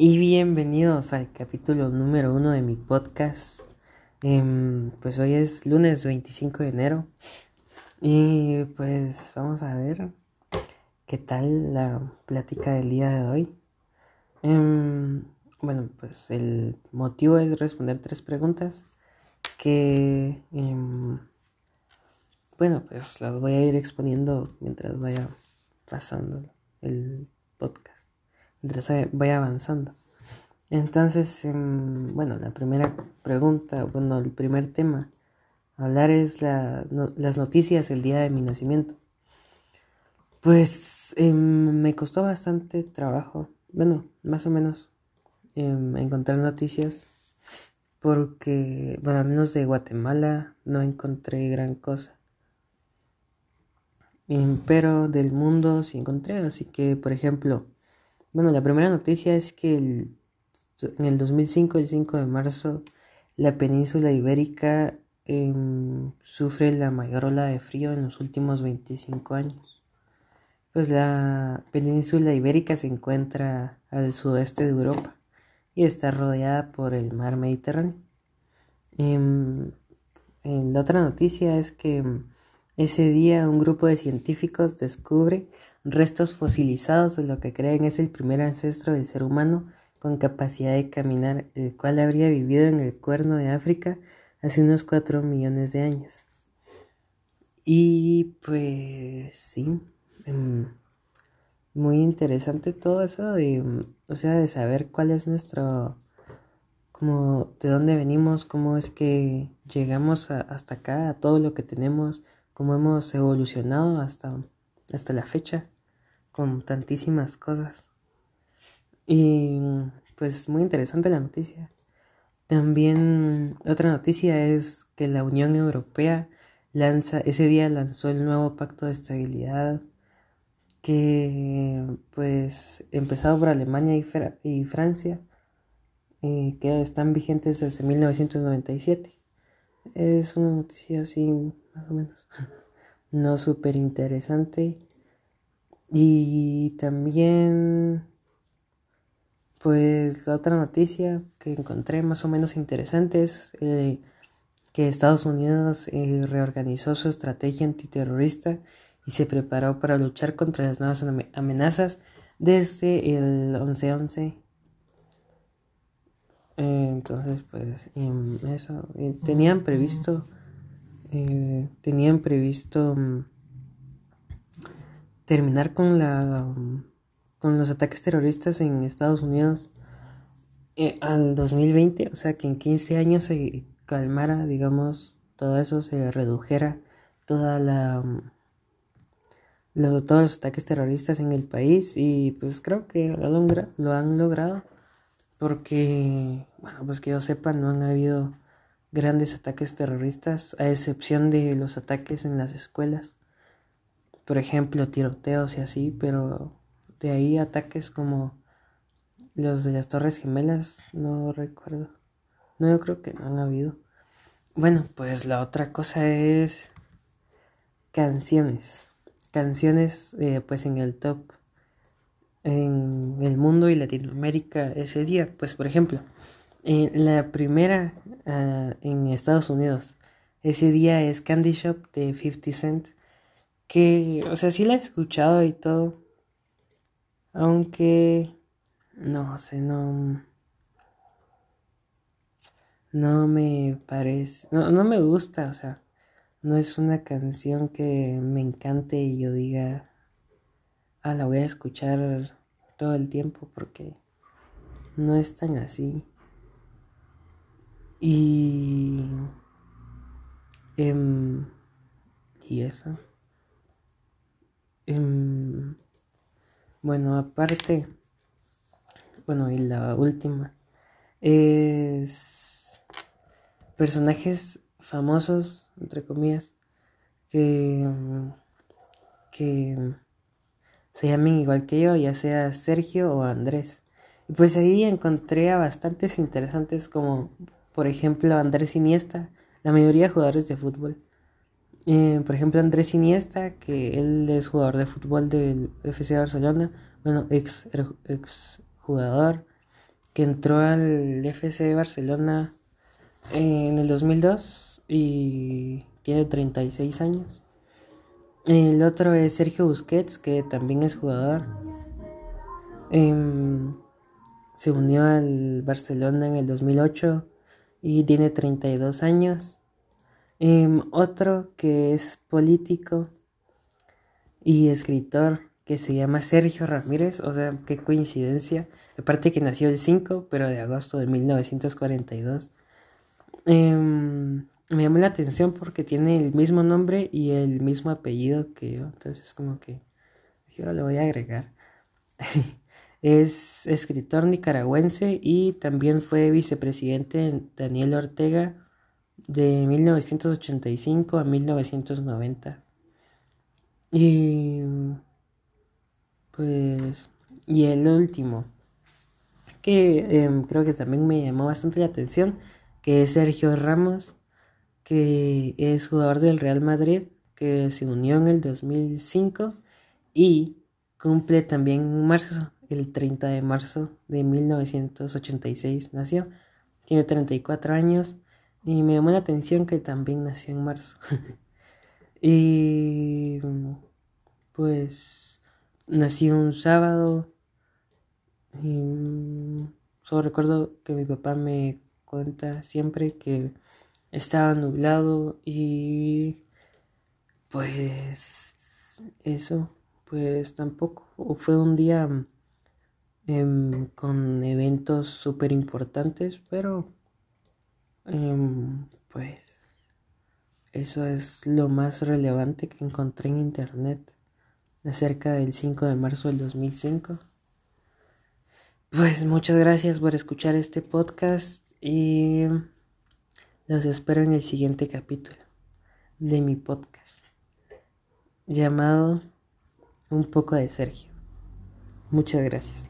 y bienvenidos al capítulo número uno de mi podcast. Em, pues hoy es lunes 25 de enero y pues vamos a ver qué tal la plática del día de hoy. Em, bueno, pues el motivo es responder tres preguntas que, em, bueno, pues las voy a ir exponiendo mientras vaya pasando el podcast mientras vaya avanzando. Entonces, em, bueno, la primera pregunta, bueno, el primer tema hablar es la, las noticias el día de mi nacimiento. Pues em, me costó bastante trabajo, bueno, más o menos, em, encontrar noticias porque, bueno, al menos de Guatemala no encontré gran cosa. pero del mundo sí encontré, así que, por ejemplo, bueno, la primera noticia es que en el 2005, el 5 de marzo, la península ibérica em, sufre la mayor ola de frío en los últimos 25 años. Pues la península ibérica se encuentra al sudeste de Europa y está rodeada por el mar Mediterráneo. Em, la otra noticia es que ese día un grupo de científicos descubre restos fosilizados de lo que creen es el primer ancestro del ser humano con capacidad de caminar, el cual habría vivido en el cuerno de África hace unos 4 millones de años. Y pues sí, em, muy interesante todo eso de, o sea, de saber cuál es nuestro, como de dónde venimos, cómo es que llegamos hasta acá, a todo lo que tenemos, cómo hemos evolucionado hasta, hasta la fecha con tantísimas cosas. Y pues muy interesante la noticia. También otra noticia es que la Unión Europea lanza, ese día lanzó el nuevo pacto de estabilidad que pues empezado por Alemania y, Francia y que están vigentes desde 1997. Es una noticia así más o menos no súper interesante y también, pues la otra noticia que encontré más o menos interesante es eh, que Estados Unidos eh, reorganizó su estrategia antiterrorista y se preparó para luchar contra las nuevas amenazas desde el 11-11. Eh, entonces, pues, em, eso, tenían previsto, tenían previsto mm, terminar con la con los ataques terroristas en Estados Unidos eh, al 2020, o sea que en 15 años se calmara, digamos, todo eso se redujera toda la todos los ataques terroristas en el país y pues creo que lo han logrado porque bueno pues que yo sepa no han habido grandes ataques terroristas a excepción de los ataques en las escuelas por ejemplo, tiroteos y así, pero de ahí ataques como los de las Torres Gemelas, no recuerdo. No, yo creo que no han habido. Bueno, pues la otra cosa es canciones. Canciones, eh, pues en el top en el mundo y Latinoamérica ese día. Pues por ejemplo, la primera ah, en Estados Unidos ese día es Candy Shop de 50 Cent que, o sea, sí la he escuchado y todo, aunque, no sé, no, no me parece, no, no me gusta, o sea, no es una canción que me encante y yo diga, ah, la voy a escuchar todo el tiempo porque no es tan así. Y... Em, y eso. Em, bueno, aparte, bueno, y la última es personajes famosos, entre comillas, que, que se llamen igual que yo, ya sea Sergio o Andrés. Y pues ahí encontré a bastantes interesantes como, por ejemplo, Andrés Iniesta, la mayoría de jugadores de fútbol. Eh, por ejemplo, Andrés Iniesta, que él es jugador de fútbol del FC Barcelona, bueno, ex, ex jugador. que entró al FC Barcelona en el 2002 y tiene 36 años. El otro es Sergio Busquets, que también es jugador. Em, se unió al Barcelona en el 2008 y tiene 32 años. Em, otro que es político y escritor que se llama Sergio Ramírez, o sea, qué coincidencia. Aparte que nació el 5, pero de agosto de 1942. Em, me llamó la atención porque tiene el mismo nombre y el mismo apellido que yo, entonces es como que yo lo voy a agregar. es escritor nicaragüense y también fue vicepresidente de Daniel Ortega de 1985 a 1990. Y pues, y el último, que em, creo que también me llamó bastante la atención, que es Sergio Ramos, que es jugador del Real Madrid, que se unió en el 2005 y cumple también en marzo, el 30 de marzo de 1986 nació. Tiene 34 años y me llamó la atención que también nació en marzo. y pues nací un sábado y solo recuerdo que mi papá me cuenta siempre que estaba nublado y pues eso pues tampoco fue un día em, con eventos súper importantes pero em, pues eso es lo más relevante que encontré en internet acerca del 5 de marzo del 2005. Pues muchas gracias por escuchar este podcast y los espero en el siguiente capítulo de mi podcast llamado Un poco de Sergio. Muchas gracias.